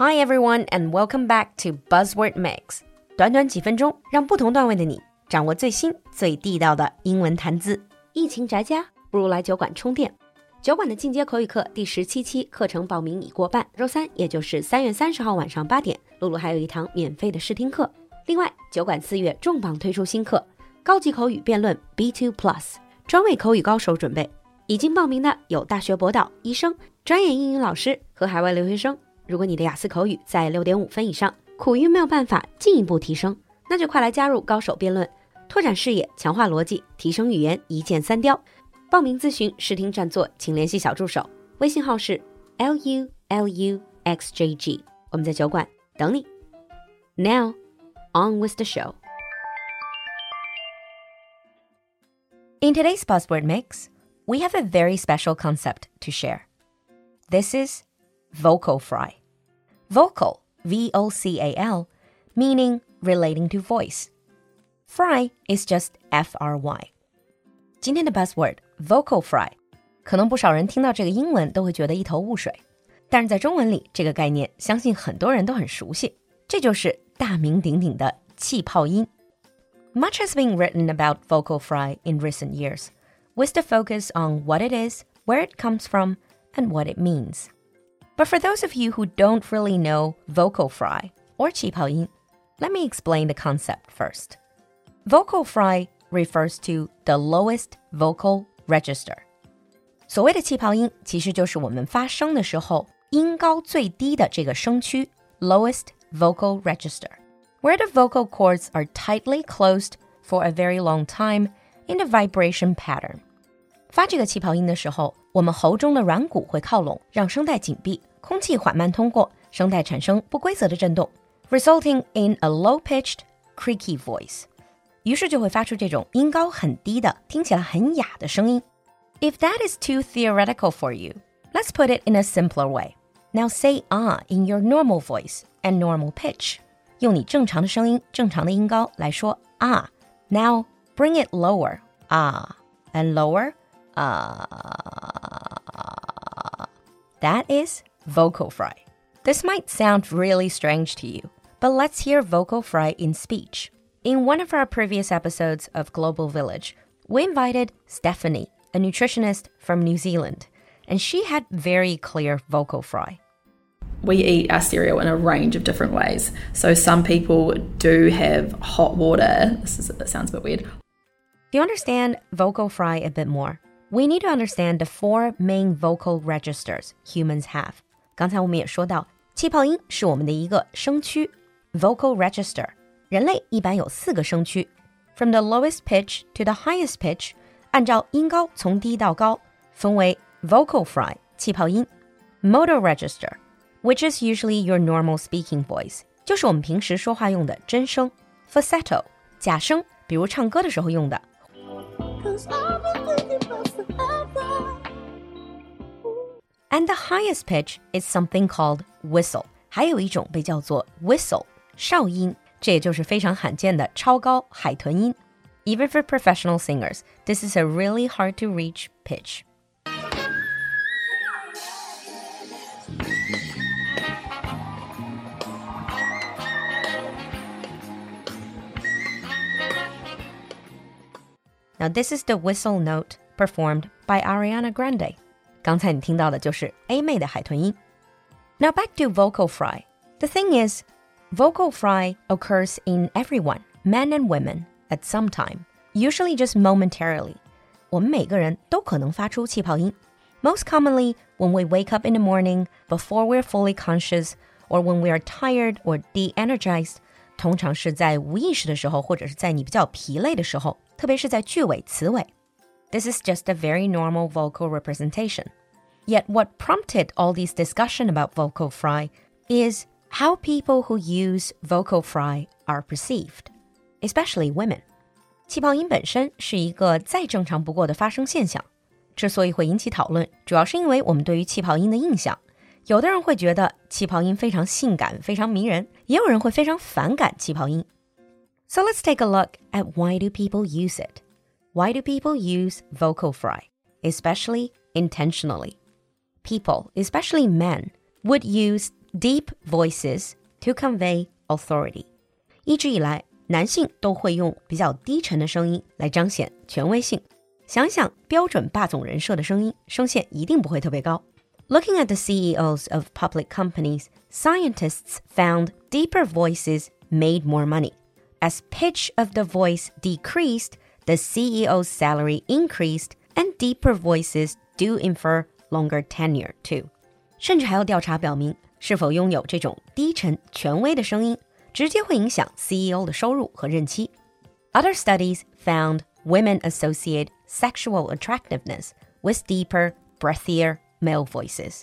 Hi everyone, and welcome back to Buzzword Mix。短短几分钟，让不同段位的你掌握最新最地道的英文谈资。疫情宅家，不如来酒馆充电。酒馆的进阶口语课第十七期课程报名已过半，周三，也就是三月三十号晚上八点，露露还有一堂免费的试听课。另外，酒馆四月重磅推出新课《高级口语辩论 B2 Plus》，专为口语高手准备。已经报名的有大学博导、医生、专业英语老师和海外留学生。如果你的雅思口语在六点五分以上，苦于没有办法进一步提升，那就快来加入高手辩论，拓展视野，强化逻辑，提升语言，一箭三雕。报名咨询、试听占座，请联系小助手，微信号是 l u l u x j g。我们在酒馆等你。Now, on with the show. In today's buzzword mix we have a very special concept to share. This is vocal fry. Vocal, V O C A L, meaning relating to voice. Fry is just F R Y. 今天的 buzzword vocal fry，可能不少人听到这个英文都会觉得一头雾水，但是在中文里，这个概念相信很多人都很熟悉，这就是大名鼎鼎的气泡音。Much has been written about vocal fry in recent years with the focus on what it is, where it comes from, and what it means. But for those of you who don't really know vocal fry or 气泡音, let me explain the concept first. Vocal fry refers to the lowest vocal register. 所谓的气泡音，其实就是我们发声的时候音高最低的这个声区 lowest vocal register, where the vocal cords are tightly closed for a very long time in a vibration pattern. 发这个气泡音的时候，我们喉中的软骨会靠拢，让声带紧闭， 空气缓慢通过，声带产生不规则的震动，resulting in a low-pitched, creaky voice。于是就会发出这种音高很低的、听起来很哑的声音。If that is too theoretical for you, let's put it in a simpler way. Now say ah in your normal voice and normal pitch. 用你正常的声音、正常的音高来说啊。Now bring it lower, ah, and lower. Uh, that is vocal fry. This might sound really strange to you, but let's hear vocal fry in speech. In one of our previous episodes of Global Village, we invited Stephanie, a nutritionist from New Zealand, and she had very clear vocal fry. We eat our cereal in a range of different ways. So some people do have hot water. This is, sounds a bit weird. Do you understand vocal fry a bit more? we need to understand the four main vocal registers humans have. 刚才我们也说到，气泡音是我们的一个声区 vocal register。人类一般有四个声区，from the lowest pitch to the highest pitch，按照音高从低到高分为 vocal fry 气泡音，motor register。Which is usually your normal speaking voice，就是我们平时说话用的真声；falsetto 假声，比如唱歌的时候用的。 and the highest pitch is something called whistle，还有一种被叫做 whistle 哨音，这也就是非常罕见的超高海豚音。Even for professional singers, this is a really hard to reach pitch. Now, this is the whistle note performed by Ariana Grande. 刚才你听到的就是 A 妹的海豚音。Now back to vocal fry. The thing is, vocal fry occurs in everyone, men and women, at some time, usually just momentarily. 我们每个人都可能发出气泡音。Most commonly, when we wake up in the morning, before we're fully conscious, or when we are tired or de-energized，通常是在无意识的时候，或者是在你比较疲累的时候，特别是在句尾、词尾。 this is just a very normal vocal representation. Yet, what prompted all this discussion about vocal fry is how people who use vocal fry are perceived, especially women. 气泡音本身是一个再正常不过的发声现象，之所以会引起讨论，主要是因为我们对于气泡音的印象。有的人会觉得气泡音非常性感、非常迷人，也有人会非常反感气泡音。So let's take a look at why do people use it. Why do people use vocal fry, especially intentionally? People, especially men, would use deep voices to convey authority。一直以来，男性都会用比较低沉的声音来彰显权威性。想想标准霸总人设的声音，声线一定不会特别高。Looking at the CEOs of public companies, scientists found deeper voices made more money. As pitch of the voice decreased, the CEO's salary increased, and deeper voices do infer longer tenure too. 甚至还有调查表明，是否拥有这种低沉权威的声音，直接会影响 CEO 的收入和任期。Other studies found women associate sexual attractiveness with deeper, breathier male voices。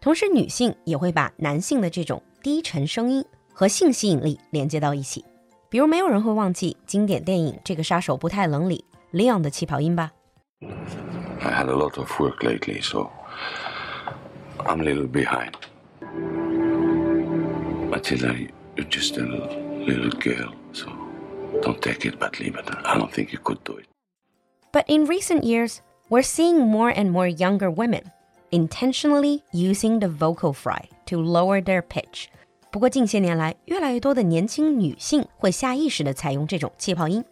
同时，女性也会把男性的这种低沉声音和性吸引力连接到一起。 比如，没有人会忘记经典电影《这个杀手不太冷》里 Leon 的气泡音吧。I had a lot of work lately, so I'm a little behind. Matilda, you're just a little girl, so don't take it badly, but I don't think you could do it. But in recent years, we're seeing more and more younger women intentionally using the vocal fry to lower their pitch 不过近些年来，越来越多的年轻女性会下意识地采用这种气泡音。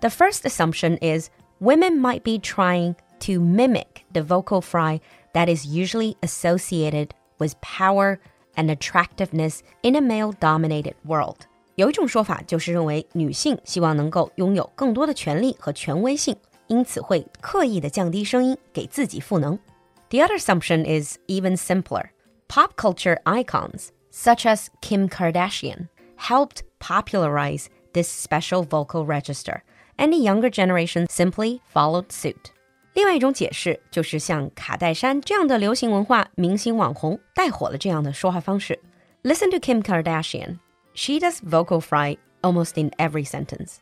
The first assumption is women might be trying to mimic the vocal fry that is usually associated with power and attractiveness in a male-dominated world. 有一种说法就是认为女性希望能够拥有更多的权利和权威性，因此会刻意的降低声音，给自己赋能。The other assumption is even simpler. Pop culture icons such as Kim Kardashian helped popularize this special vocal register, and the younger generation simply followed suit. 另外一种解释就是像卡戴珊这样的流行文化明星网红带火了这样的说话方式。Listen to Kim Kardashian. She does vocal fry almost in every sentence.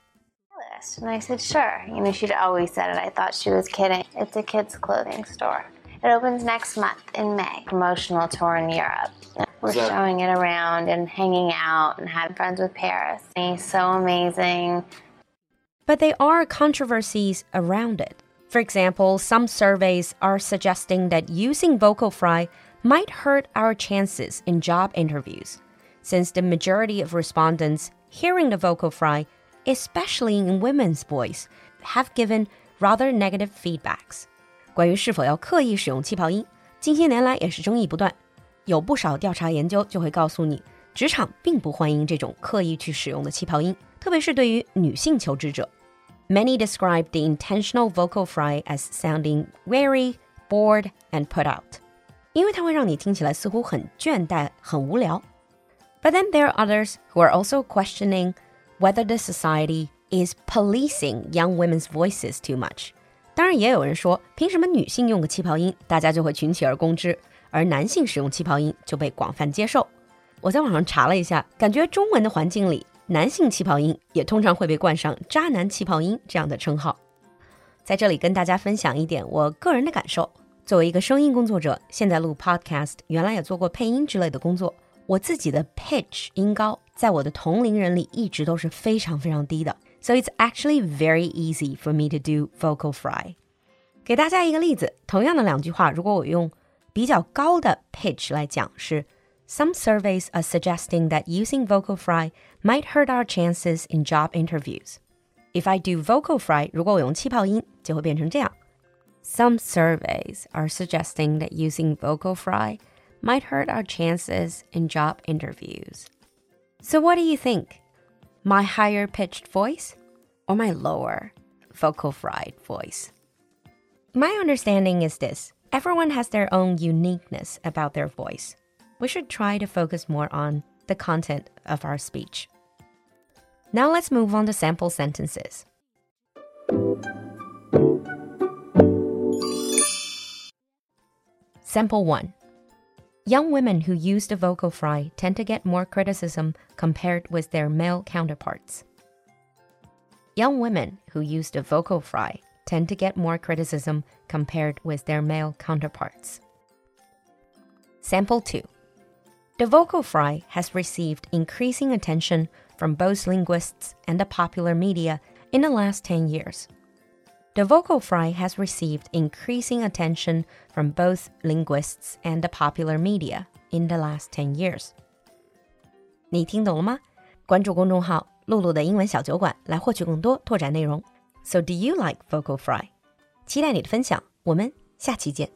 And I said, sure. You know, she'd always said it. I thought she was kidding. It's a kids' clothing store. It opens next month in May. Promotional tour in Europe. We're that- showing it around and hanging out and having friends with Paris. He's so amazing. But there are controversies around it. For example, some surveys are suggesting that using vocal fry might hurt our chances in job interviews, since the majority of respondents hearing the vocal fry, especially in women's voice, have given rather negative feedbacks. 关于是否要刻意使用气泡音，近些年来也是争议不断。 有不少调查研究就会告诉你，职场并不欢迎这种刻意去使用的气泡音，特别是对于女性求职者。Many describe the intentional vocal fry as sounding weary, bored, and put out. But then there are others who are also questioning whether the society is policing young women's voices too much. 当然，也有人说，凭什么女性用个气泡音，大家就会群起而攻之， 而男性使用气泡音就被广泛接受？我在网上查了一下，感觉中文的环境里男性气泡音也通常会被冠上“渣男气泡音”这样的称号。在这里跟大家分享一点我个人的感受。作为一个声音工作者，现在录 podcast，原来也做过配音之类的工作。我自己的 pitch 音高，在我的同龄人里一直都是非常非常低的。So it's actually very easy for me to do vocal fry。给大家一个例子，同样的两句话，如果我用比较高的 pitch 来讲，是 Some surveys are suggesting that using vocal fry might hurt our chances in job interviews. If I do vocal fry, 如果我用气泡音，就会变成这样。Some surveys are suggesting that using vocal fry might hurt our chances in job interviews. So what do you think? My higher pitched voice or my lower vocal fry voice? My understanding is this. Everyone has their own uniqueness about their voice. We should try to focus more on the content of our speech. Now let's move on to sample sentences. Sample 1 Young women who use the vocal fry tend to get more criticism compared with their male counterparts. Young women who use the vocal fry tend to get more criticism compared with their male counterparts. Sample 2 The vocal fry has received increasing attention from both linguists and the popular media in the last 10 years. The vocal fry has received increasing attention from both linguists and the popular media in the last 10 years. 你听懂了吗？关注公众号“璐璐的英文小酒馆”来获取更多拓展内容。So do you like vocal fry？期待你的分享，我们下期见。